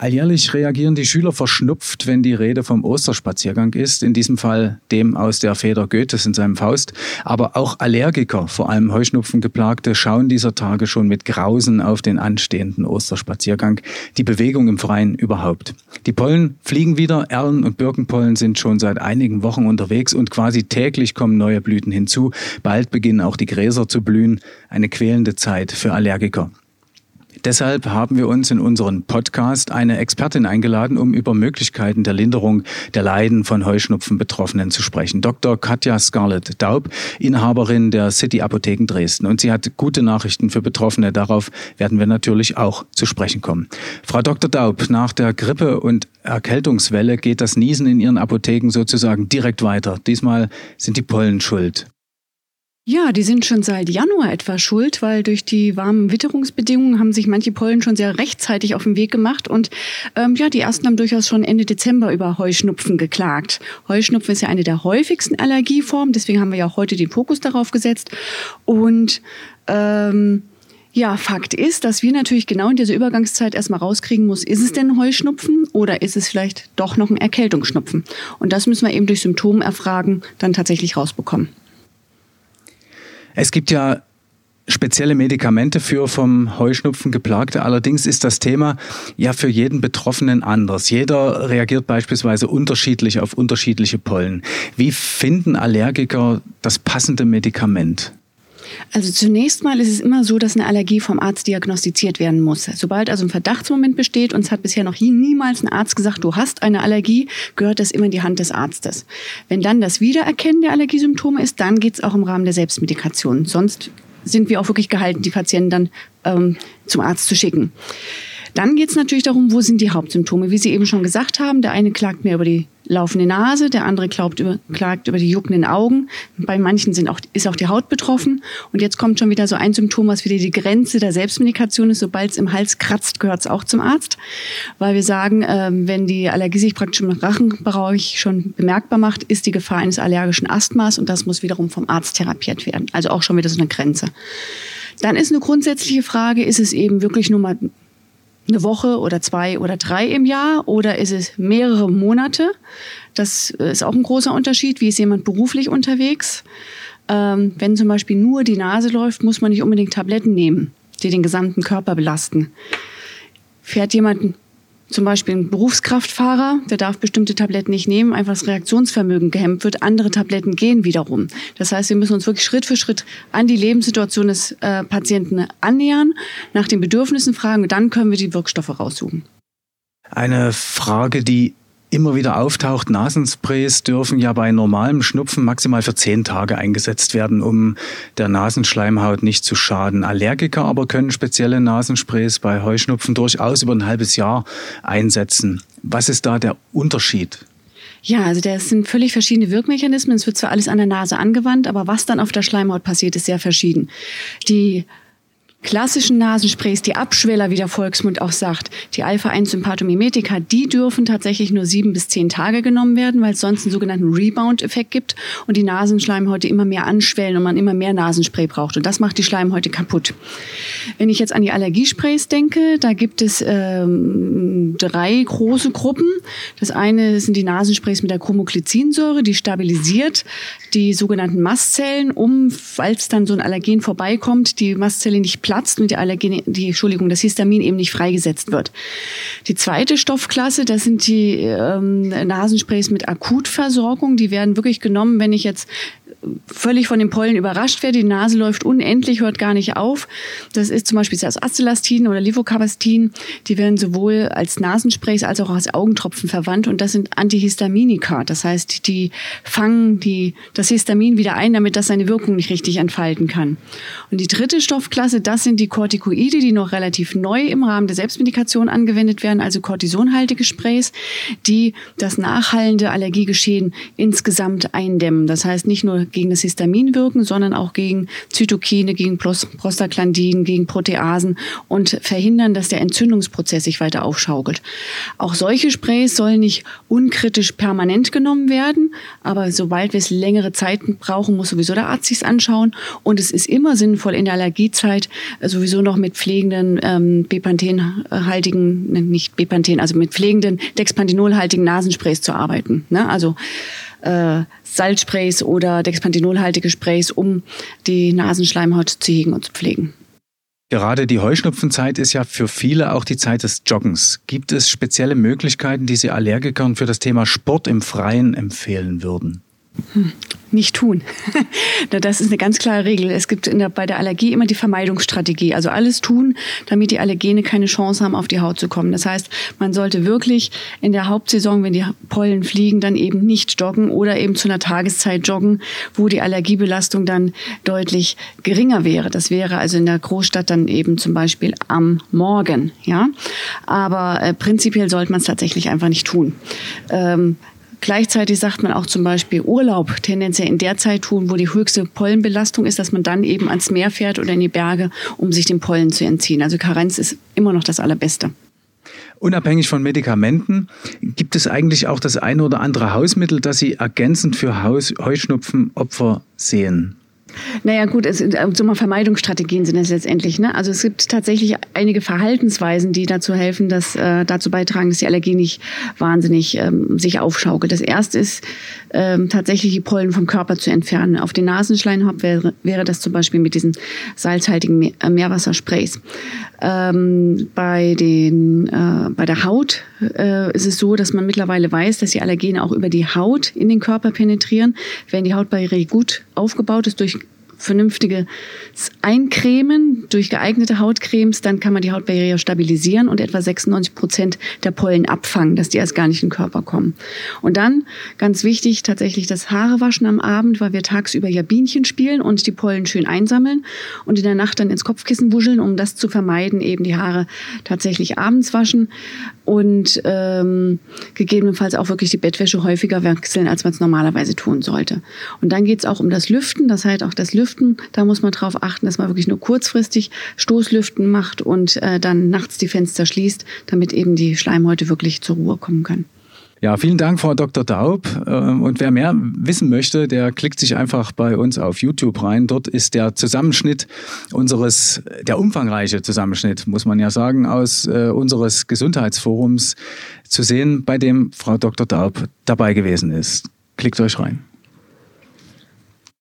Alljährlich reagieren die Schüler verschnupft, wenn die Rede vom Osterspaziergang ist, in diesem Fall dem aus der Feder Goethes in seinem Faust. Aber auch Allergiker, vor allem Heuschnupfengeplagte, schauen dieser Tage schon mit Grausen auf den anstehenden Osterspaziergang, die Bewegung im Freien überhaupt. Die Pollen fliegen wieder, Erlen- und Birkenpollen sind schon seit einigen Wochen unterwegs und quasi täglich kommen neue Blüten hinzu. Bald beginnen auch die Gräser zu blühen, eine quälende Zeit für Allergiker. Deshalb haben wir uns in unseren Podcast eine Expertin eingeladen, um über Möglichkeiten der Linderung der Leiden von Heuschnupfen-Betroffenen zu sprechen. Dr. Katja Scarlett Daub, Inhaberin der City Apotheken Dresden. Und sie hat gute Nachrichten für Betroffene. Darauf werden wir natürlich auch zu sprechen kommen. Frau Dr. Daub, nach der Grippe- und Erkältungswelle geht das Niesen in Ihren Apotheken sozusagen direkt weiter. Diesmal sind die Pollen schuld. Ja, die sind schon seit Januar etwa schuld, weil durch die warmen Witterungsbedingungen haben sich manche Pollen schon sehr rechtzeitig auf den Weg gemacht und ähm, ja, die ersten haben durchaus schon Ende Dezember über Heuschnupfen geklagt. Heuschnupfen ist ja eine der häufigsten Allergieformen, deswegen haben wir ja auch heute den Fokus darauf gesetzt und ähm, ja, Fakt ist, dass wir natürlich genau in dieser Übergangszeit erstmal rauskriegen muss, ist es denn Heuschnupfen oder ist es vielleicht doch noch ein Erkältungsschnupfen? Und das müssen wir eben durch Symptomerfragen dann tatsächlich rausbekommen. Es gibt ja spezielle Medikamente für vom Heuschnupfen geplagte. Allerdings ist das Thema ja für jeden Betroffenen anders. Jeder reagiert beispielsweise unterschiedlich auf unterschiedliche Pollen. Wie finden Allergiker das passende Medikament? Also zunächst mal ist es immer so, dass eine Allergie vom Arzt diagnostiziert werden muss. Sobald also ein Verdachtsmoment besteht, uns hat bisher noch niemals ein Arzt gesagt, du hast eine Allergie, gehört das immer in die Hand des Arztes. Wenn dann das Wiedererkennen der Allergiesymptome ist, dann geht es auch im Rahmen der Selbstmedikation. Sonst sind wir auch wirklich gehalten, die Patienten dann ähm, zum Arzt zu schicken. Dann geht es natürlich darum, wo sind die Hauptsymptome. Wie Sie eben schon gesagt haben, der eine klagt mehr über die laufende Nase, der andere klagt über, klagt über die juckenden Augen. Bei manchen sind auch, ist auch die Haut betroffen. Und jetzt kommt schon wieder so ein Symptom, was wieder die Grenze der Selbstmedikation ist. Sobald es im Hals kratzt, gehört es auch zum Arzt. Weil wir sagen, äh, wenn die Allergie sich praktisch im Rachenbereich schon bemerkbar macht, ist die Gefahr eines allergischen Asthmas und das muss wiederum vom Arzt therapiert werden. Also auch schon wieder so eine Grenze. Dann ist eine grundsätzliche Frage, ist es eben wirklich nur mal eine Woche oder zwei oder drei im Jahr oder ist es mehrere Monate? Das ist auch ein großer Unterschied. Wie ist jemand beruflich unterwegs? Ähm, wenn zum Beispiel nur die Nase läuft, muss man nicht unbedingt Tabletten nehmen, die den gesamten Körper belasten. Fährt jemand zum Beispiel ein Berufskraftfahrer, der darf bestimmte Tabletten nicht nehmen, einfach das Reaktionsvermögen gehemmt wird. Andere Tabletten gehen wiederum. Das heißt, wir müssen uns wirklich Schritt für Schritt an die Lebenssituation des äh, Patienten annähern, nach den Bedürfnissen fragen und dann können wir die Wirkstoffe raussuchen. Eine Frage, die immer wieder auftaucht. Nasensprays dürfen ja bei normalem Schnupfen maximal für zehn Tage eingesetzt werden, um der Nasenschleimhaut nicht zu schaden. Allergiker aber können spezielle Nasensprays bei Heuschnupfen durchaus über ein halbes Jahr einsetzen. Was ist da der Unterschied? Ja, also das sind völlig verschiedene Wirkmechanismen. Es wird zwar alles an der Nase angewandt, aber was dann auf der Schleimhaut passiert, ist sehr verschieden. Die klassischen Nasensprays, die Abschweller, wie der Volksmund auch sagt, die Alpha-1-Sympathomimetika, die dürfen tatsächlich nur sieben bis zehn Tage genommen werden, weil es sonst einen sogenannten Rebound-Effekt gibt und die Nasenschleimhäute immer mehr anschwellen und man immer mehr Nasenspray braucht. Und das macht die Schleimhäute kaputt. Wenn ich jetzt an die Allergiesprays denke, da gibt es ähm, drei große Gruppen. Das eine sind die Nasensprays mit der Chromoglycinsäure, die stabilisiert die sogenannten Mastzellen, um, falls dann so ein Allergen vorbeikommt, die Mastzelle nicht platzt und die Allergen, die, Entschuldigung, das Histamin eben nicht freigesetzt wird. Die zweite Stoffklasse, das sind die ähm, Nasensprays mit Akutversorgung. Die werden wirklich genommen, wenn ich jetzt völlig von den Pollen überrascht werde. Die Nase läuft unendlich, hört gar nicht auf. Das ist zum Beispiel das Acelastin oder Levocabastin. Die werden sowohl als Nasensprays als auch als Augentropfen verwandt und das sind Antihistaminika. Das heißt, die fangen die, das Histamin wieder ein, damit das seine Wirkung nicht richtig entfalten kann. Und die dritte Stoffklasse, das sind die Corticoide, die noch relativ neu im Rahmen der Selbstmedikation angewendet werden, also kortisonhaltige Sprays, die das nachhallende Allergiegeschehen insgesamt eindämmen. Das heißt nicht nur gegen das Histamin wirken, sondern auch gegen Zytokine, gegen Prostaglandin, gegen Proteasen und verhindern, dass der Entzündungsprozess sich weiter aufschaukelt. Auch solche Sprays sollen nicht unkritisch permanent genommen werden, aber sobald wir es längere Zeiten brauchen, muss sowieso der Arzt sich anschauen. Und es ist immer sinnvoll, in der Allergiezeit sowieso noch mit pflegenden ähm, Bepanthenhaltigen, nicht Bepanthen, also mit pflegenden Dexpanthenolhaltigen Nasensprays zu arbeiten. Ne? Also äh, Salzsprays oder Dexpanthenolhaltige Sprays, um die Nasenschleimhaut zu hegen und zu pflegen. Gerade die Heuschnupfenzeit ist ja für viele auch die Zeit des Joggens. Gibt es spezielle Möglichkeiten, die Sie Allergikern für das Thema Sport im Freien empfehlen würden? Hm nicht tun. das ist eine ganz klare Regel. Es gibt der, bei der Allergie immer die Vermeidungsstrategie. Also alles tun, damit die Allergene keine Chance haben, auf die Haut zu kommen. Das heißt, man sollte wirklich in der Hauptsaison, wenn die Pollen fliegen, dann eben nicht joggen oder eben zu einer Tageszeit joggen, wo die Allergiebelastung dann deutlich geringer wäre. Das wäre also in der Großstadt dann eben zum Beispiel am Morgen. Ja, aber äh, prinzipiell sollte man es tatsächlich einfach nicht tun. Ähm, Gleichzeitig sagt man auch zum Beispiel Urlaub tendenziell in der Zeit tun, wo die höchste Pollenbelastung ist, dass man dann eben ans Meer fährt oder in die Berge, um sich dem Pollen zu entziehen. Also Karenz ist immer noch das Allerbeste. Unabhängig von Medikamenten, gibt es eigentlich auch das eine oder andere Hausmittel, das Sie ergänzend für Haus Heuschnupfenopfer sehen? Naja gut, es, äh, so mal Vermeidungsstrategien sind es letztendlich. Ne? Also es gibt tatsächlich einige Verhaltensweisen, die dazu helfen, dass äh, dazu beitragen, dass die Allergie nicht wahnsinnig ähm, sich aufschaukelt. Das erste ist ähm, tatsächlich die Pollen vom Körper zu entfernen. Auf den Nasenschleimhaut wäre, wäre das zum Beispiel mit diesen salzhaltigen äh, Meerwassersprays. Ähm, bei, den, äh, bei der Haut äh, ist es so, dass man mittlerweile weiß, dass die Allergene auch über die Haut in den Körper penetrieren. Wenn die Hautbarriere gut aufgebaut ist durch vernünftiges Eincremen durch geeignete Hautcremes, dann kann man die Hautbarriere stabilisieren und etwa 96 Prozent der Pollen abfangen, dass die erst gar nicht in den Körper kommen. Und dann, ganz wichtig, tatsächlich das Haare waschen am Abend, weil wir tagsüber ja Bienchen spielen und die Pollen schön einsammeln und in der Nacht dann ins Kopfkissen wuscheln, um das zu vermeiden, eben die Haare tatsächlich abends waschen und ähm, gegebenenfalls auch wirklich die Bettwäsche häufiger wechseln, als man es normalerweise tun sollte. Und dann geht es auch um das Lüften, das heißt auch das Lüften, da muss man darauf achten, dass man wirklich nur kurzfristig Stoßlüften macht und äh, dann nachts die Fenster schließt, damit eben die Schleimhäute wirklich zur Ruhe kommen können. Ja, vielen Dank, Frau Dr. Daub. Ähm, und wer mehr wissen möchte, der klickt sich einfach bei uns auf YouTube rein. Dort ist der Zusammenschnitt unseres, der umfangreiche Zusammenschnitt, muss man ja sagen, aus äh, unseres Gesundheitsforums zu sehen, bei dem Frau Dr. Daub dabei gewesen ist. Klickt euch rein.